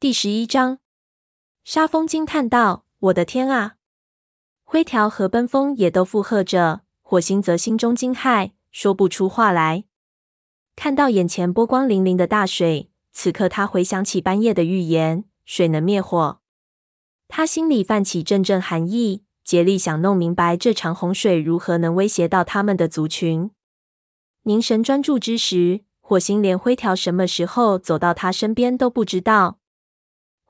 第十一章，沙风惊叹道：“我的天啊！”灰条和奔风也都附和着，火星则心中惊骇，说不出话来。看到眼前波光粼粼的大水，此刻他回想起半夜的预言：水能灭火。他心里泛起阵阵寒意，竭力想弄明白这场洪水如何能威胁到他们的族群。凝神专注之时，火星连灰条什么时候走到他身边都不知道。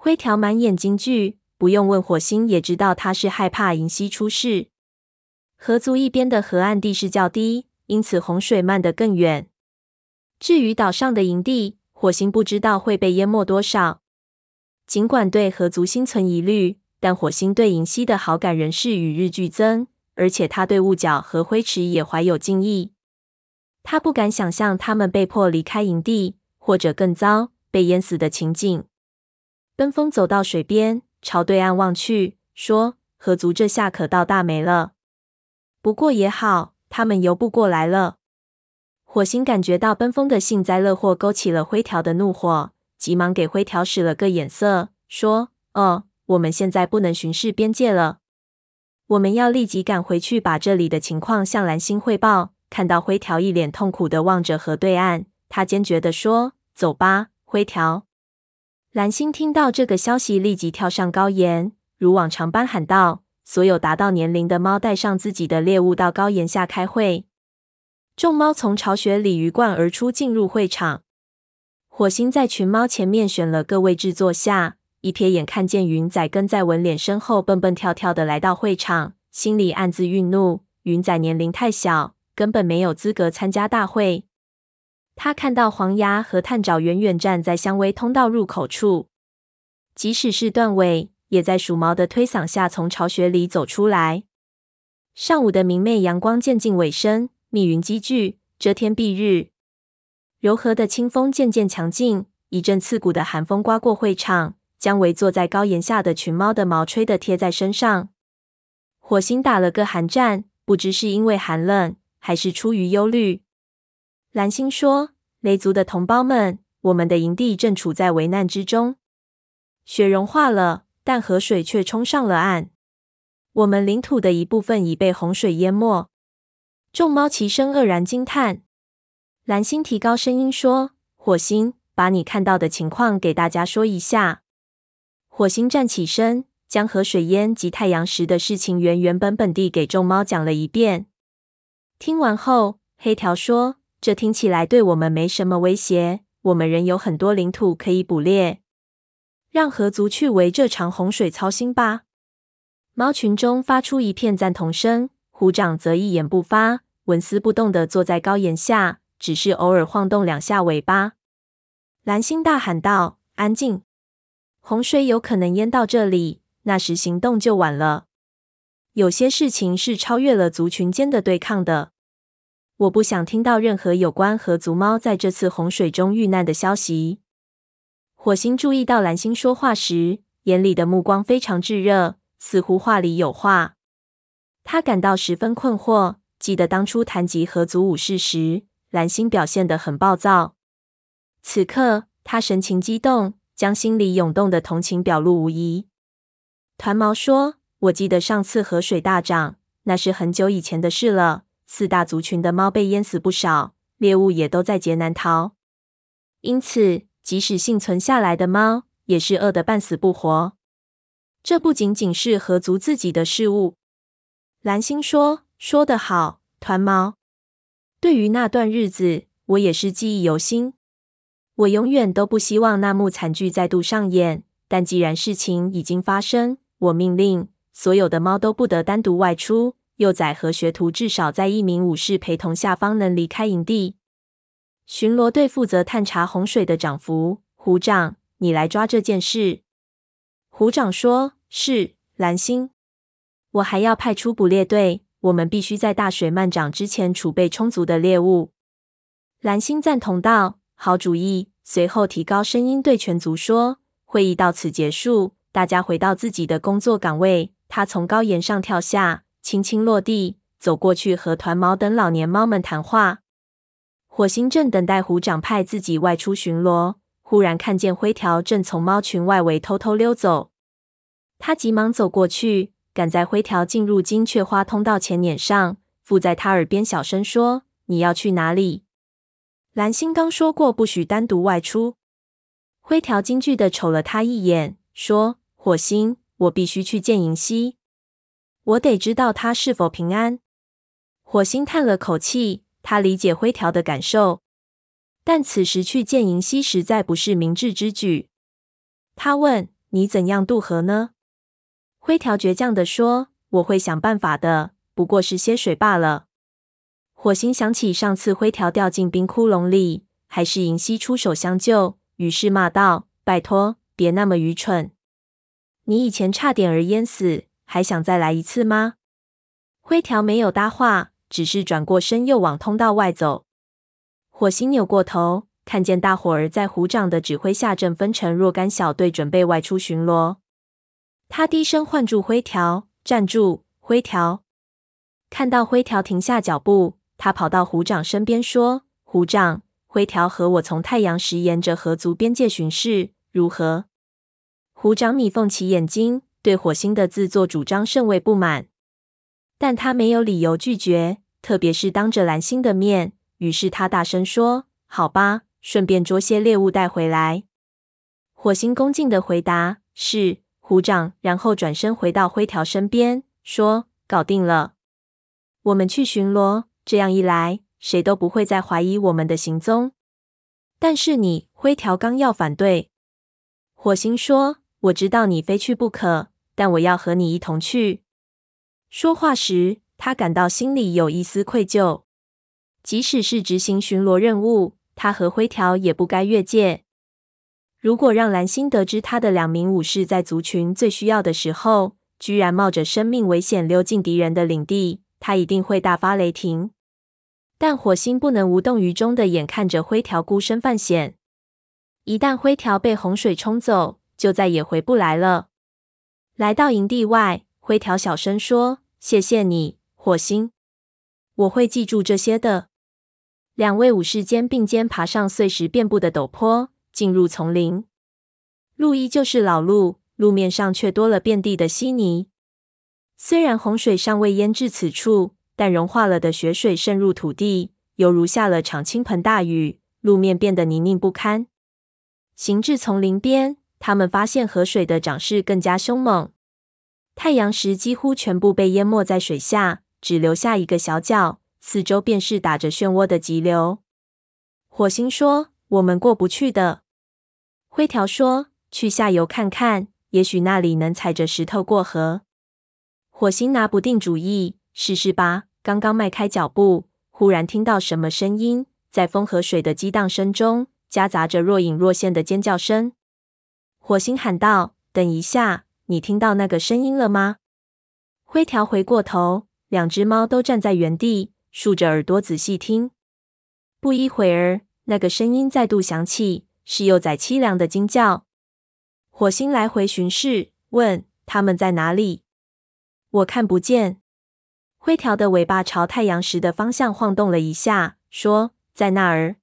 灰条满眼惊惧，不用问，火星也知道他是害怕银溪出事。河族一边的河岸地势较低，因此洪水漫得更远。至于岛上的营地，火星不知道会被淹没多少。尽管对河族心存疑虑，但火星对银溪的好感仍是与日俱增，而且他对雾角和灰池也怀有敬意。他不敢想象他们被迫离开营地，或者更糟，被淹死的情景。奔风走到水边，朝对岸望去，说：“河族这下可倒大霉了。不过也好，他们游不过来了。”火星感觉到奔风的幸灾乐祸勾起了灰条的怒火，急忙给灰条使了个眼色，说：“哦，我们现在不能巡视边界了，我们要立即赶回去，把这里的情况向蓝星汇报。”看到灰条一脸痛苦的望着河对岸，他坚决地说：“走吧，灰条。”蓝星听到这个消息，立即跳上高岩，如往常般喊道：“所有达到年龄的猫，带上自己的猎物到高岩下开会。”众猫从巢穴里鱼贯而出，进入会场。火星在群猫前面选了个位置坐下，一瞥眼看见云仔跟在文脸身后蹦蹦跳跳的来到会场，心里暗自愠怒：云仔年龄太小，根本没有资格参加大会。他看到黄牙和探爪远远站在香薇通道入口处，即使是断尾，也在鼠毛的推搡下从巢穴里走出来。上午的明媚阳光渐近尾声，密云积聚，遮天蔽日。柔和的清风渐渐强劲，一阵刺骨的寒风刮过会场，将围坐在高岩下的群猫的毛吹得贴在身上。火星打了个寒战，不知是因为寒冷，还是出于忧虑。蓝星说：“雷族的同胞们，我们的营地正处在危难之中。雪融化了，但河水却冲上了岸。我们领土的一部分已被洪水淹没。”众猫齐声愕然惊叹。蓝星提高声音说：“火星，把你看到的情况给大家说一下。”火星站起身，将河水淹及太阳石的事情原原本本地给众猫讲了一遍。听完后，黑条说。这听起来对我们没什么威胁，我们仍有很多领土可以捕猎。让河族去为这场洪水操心吧。猫群中发出一片赞同声，虎掌则一言不发，纹丝不动地坐在高岩下，只是偶尔晃动两下尾巴。蓝星大喊道：“安静！洪水有可能淹到这里，那时行动就晚了。有些事情是超越了族群间的对抗的。”我不想听到任何有关河族猫在这次洪水中遇难的消息。火星注意到蓝星说话时，眼里的目光非常炙热，似乎话里有话。他感到十分困惑，记得当初谈及河族武士时，蓝星表现得很暴躁。此刻他神情激动，将心里涌动的同情表露无遗。团毛说：“我记得上次河水大涨，那是很久以前的事了。”四大族群的猫被淹死不少，猎物也都在劫难逃。因此，即使幸存下来的猫，也是饿得半死不活。这不仅仅是合族自己的事务。蓝星说：“说得好，团猫。对于那段日子，我也是记忆犹新。我永远都不希望那幕惨剧再度上演。但既然事情已经发生，我命令所有的猫都不得单独外出。”幼崽和学徒至少在一名武士陪同下方能离开营地。巡逻队负责探查洪水的涨幅，虎掌，你来抓这件事。虎掌说：“是，蓝星。我还要派出捕猎队，我们必须在大水漫涨之前储备充足的猎物。”蓝星赞同道：“好主意。”随后提高声音对全族说：“会议到此结束，大家回到自己的工作岗位。”他从高岩上跳下。轻轻落地，走过去和团毛等老年猫们谈话。火星正等待虎掌派自己外出巡逻。忽然看见灰条正从猫群外围偷偷溜走。他急忙走过去，赶在灰条进入金雀花通道前撵上，附在他耳边小声说：“你要去哪里？”蓝星刚说过不许单独外出。灰条惊惧的瞅了他一眼，说：“火星，我必须去见银溪，我得知道他是否平安。”火星叹了口气，他理解灰条的感受，但此时去见银溪实在不是明智之举。他问：“你怎样渡河呢？”灰条倔强地说：“我会想办法的，不过是些水罢了。”火星想起上次灰条掉进冰窟窿里，还是银溪出手相救，于是骂道：“拜托，别那么愚蠢！你以前差点儿淹死，还想再来一次吗？”灰条没有搭话，只是转过身又往通道外走。火星扭过头，看见大伙儿在虎掌的指挥下正分成若干小队，准备外出巡逻。他低声唤住灰条：“站住，灰条！”看到灰条停下脚步。他跑到虎掌身边说：“虎掌，灰条和我从太阳石沿着河族边界巡视，如何？”虎掌眯缝起眼睛，对火星的自作主张甚为不满，但他没有理由拒绝，特别是当着蓝星的面。于是他大声说：“好吧，顺便捉些猎物带回来。”火星恭敬的回答：“是，虎掌。”然后转身回到灰条身边，说：“搞定了，我们去巡逻。”这样一来，谁都不会再怀疑我们的行踪。但是你，灰条刚要反对，火星说：“我知道你非去不可，但我要和你一同去。”说话时，他感到心里有一丝愧疚。即使是执行巡逻任务，他和灰条也不该越界。如果让蓝星得知他的两名武士在族群最需要的时候，居然冒着生命危险溜进敌人的领地，他一定会大发雷霆，但火星不能无动于衷的眼看着灰条孤身犯险。一旦灰条被洪水冲走，就再也回不来了。来到营地外，灰条小声说：“谢谢你，火星，我会记住这些的。”两位武士肩并肩爬上碎石遍布的陡坡，进入丛林。路依旧是老路，路面上却多了遍地的稀泥。虽然洪水尚未淹至此处，但融化了的雪水渗入土地，犹如下了场倾盆大雨，路面变得泥泞不堪。行至丛林边，他们发现河水的涨势更加凶猛，太阳石几乎全部被淹没在水下，只留下一个小角，四周便是打着漩涡的急流。火星说：“我们过不去的。”灰条说：“去下游看看，也许那里能踩着石头过河。”火星拿不定主意，试试吧。刚刚迈开脚步，忽然听到什么声音，在风和水的激荡声中，夹杂着若隐若现的尖叫声。火星喊道：“等一下，你听到那个声音了吗？”灰条回过头，两只猫都站在原地，竖着耳朵仔细听。不一会儿，那个声音再度响起，是幼崽凄凉的惊叫。火星来回巡视，问：“他们在哪里？”我看不见。灰条的尾巴朝太阳石的方向晃动了一下，说：“在那儿。”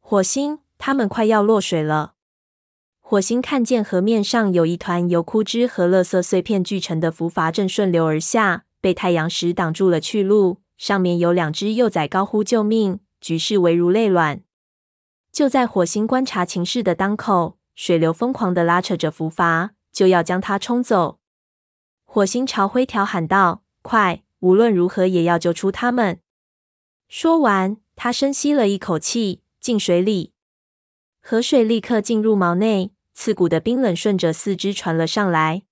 火星，他们快要落水了。火星看见河面上有一团由枯枝和垃圾碎片聚成的浮筏正顺流而下，被太阳石挡住了去路。上面有两只幼崽高呼救命，局势危如累卵。就在火星观察情势的当口，水流疯狂地拉扯着浮筏，就要将它冲走。火星朝灰条喊道：“快！无论如何也要救出他们！”说完，他深吸了一口气，进水里。河水立刻进入毛内，刺骨的冰冷顺着四肢传了上来。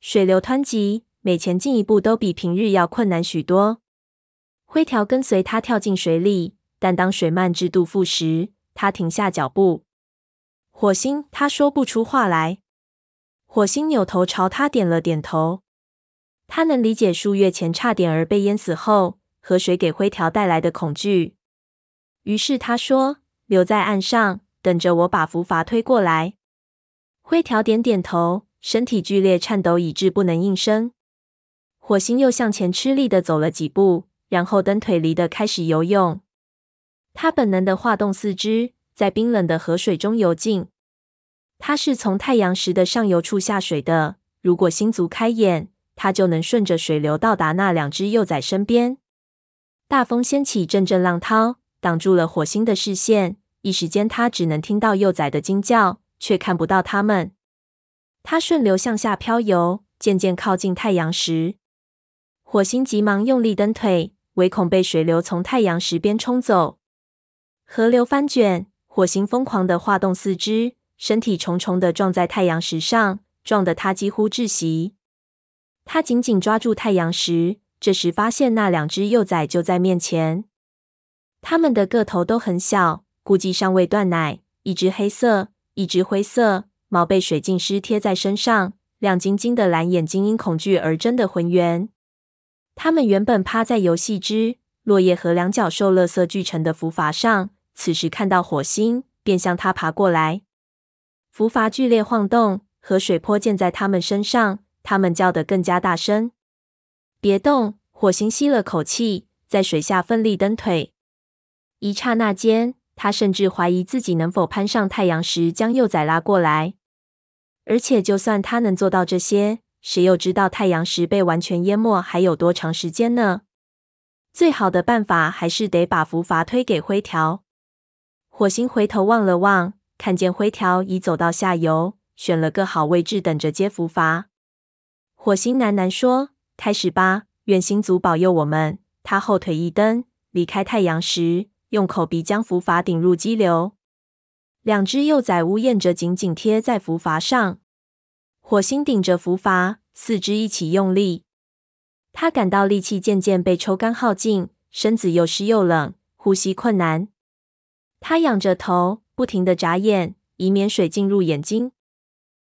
水流湍急，每前进一步都比平日要困难许多。灰条跟随他跳进水里，但当水漫至肚腹时，他停下脚步。火星，他说不出话来。火星扭头朝他点了点头，他能理解数月前差点儿被淹死后，河水给灰条带来的恐惧。于是他说：“留在岸上，等着我把浮筏推过来。”灰条点点头，身体剧烈颤抖，以致不能应声。火星又向前吃力地走了几步，然后蹬腿离地开始游泳。他本能地划动四肢，在冰冷的河水中游进。他是从太阳石的上游处下水的。如果星族开眼，他就能顺着水流到达那两只幼崽身边。大风掀起阵阵浪涛，挡住了火星的视线。一时间，他只能听到幼崽的惊叫，却看不到它们。他顺流向下漂游，渐渐靠近太阳石。火星急忙用力蹬腿，唯恐被水流从太阳石边冲走。河流翻卷，火星疯狂地划动四肢，身体重重地撞在太阳石上，撞得他几乎窒息。他紧紧抓住太阳石，这时发现那两只幼崽就在面前。它们的个头都很小，估计尚未断奶。一只黑色，一只灰色，毛被水浸湿贴在身上，亮晶晶的蓝眼睛因恐惧而睁得浑圆。它们原本趴在游戏之、落叶和两角兽垃圾聚成的浮筏上，此时看到火星，便向它爬过来。浮筏剧烈晃动，河水泼溅在它们身上。他们叫得更加大声。别动！火星吸了口气，在水下奋力蹬腿。一刹那间，他甚至怀疑自己能否攀上太阳石，将幼崽拉过来。而且，就算他能做到这些，谁又知道太阳石被完全淹没还有多长时间呢？最好的办法还是得把浮筏推给灰条。火星回头望了望，看见灰条已走到下游，选了个好位置等着接浮筏。火星喃喃说：“开始吧，愿星族保佑我们。”他后腿一蹬，离开太阳石，用口鼻将浮筏顶入激流。两只幼崽呜咽着，紧紧贴在浮筏上。火星顶着浮筏，四肢一起用力。他感到力气渐渐被抽干耗尽，身子又湿又冷，呼吸困难。他仰着头，不停地眨眼，以免水进入眼睛。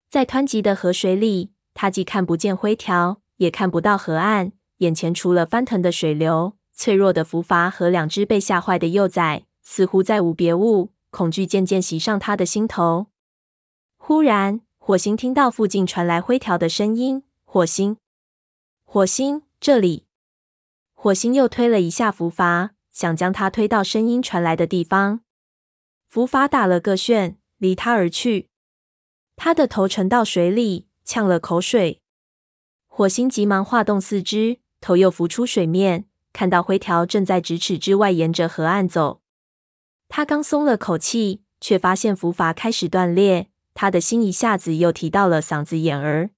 在湍急的河水里。他既看不见灰条，也看不到河岸，眼前除了翻腾的水流、脆弱的浮筏和两只被吓坏的幼崽，似乎再无别物。恐惧渐渐袭上他的心头。忽然，火星听到附近传来灰条的声音：“火星，火星，这里！”火星又推了一下浮筏，想将它推到声音传来的地方。浮筏打了个旋，离他而去。他的头沉到水里。呛了口水，火星急忙划动四肢，头又浮出水面，看到灰条正在咫尺之外沿着河岸走。他刚松了口气，却发现浮筏开始断裂，他的心一下子又提到了嗓子眼儿。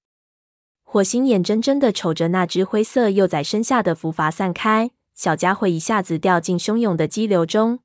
火星眼睁睁的瞅着那只灰色幼崽身下的浮筏散开，小家伙一下子掉进汹涌的激流中。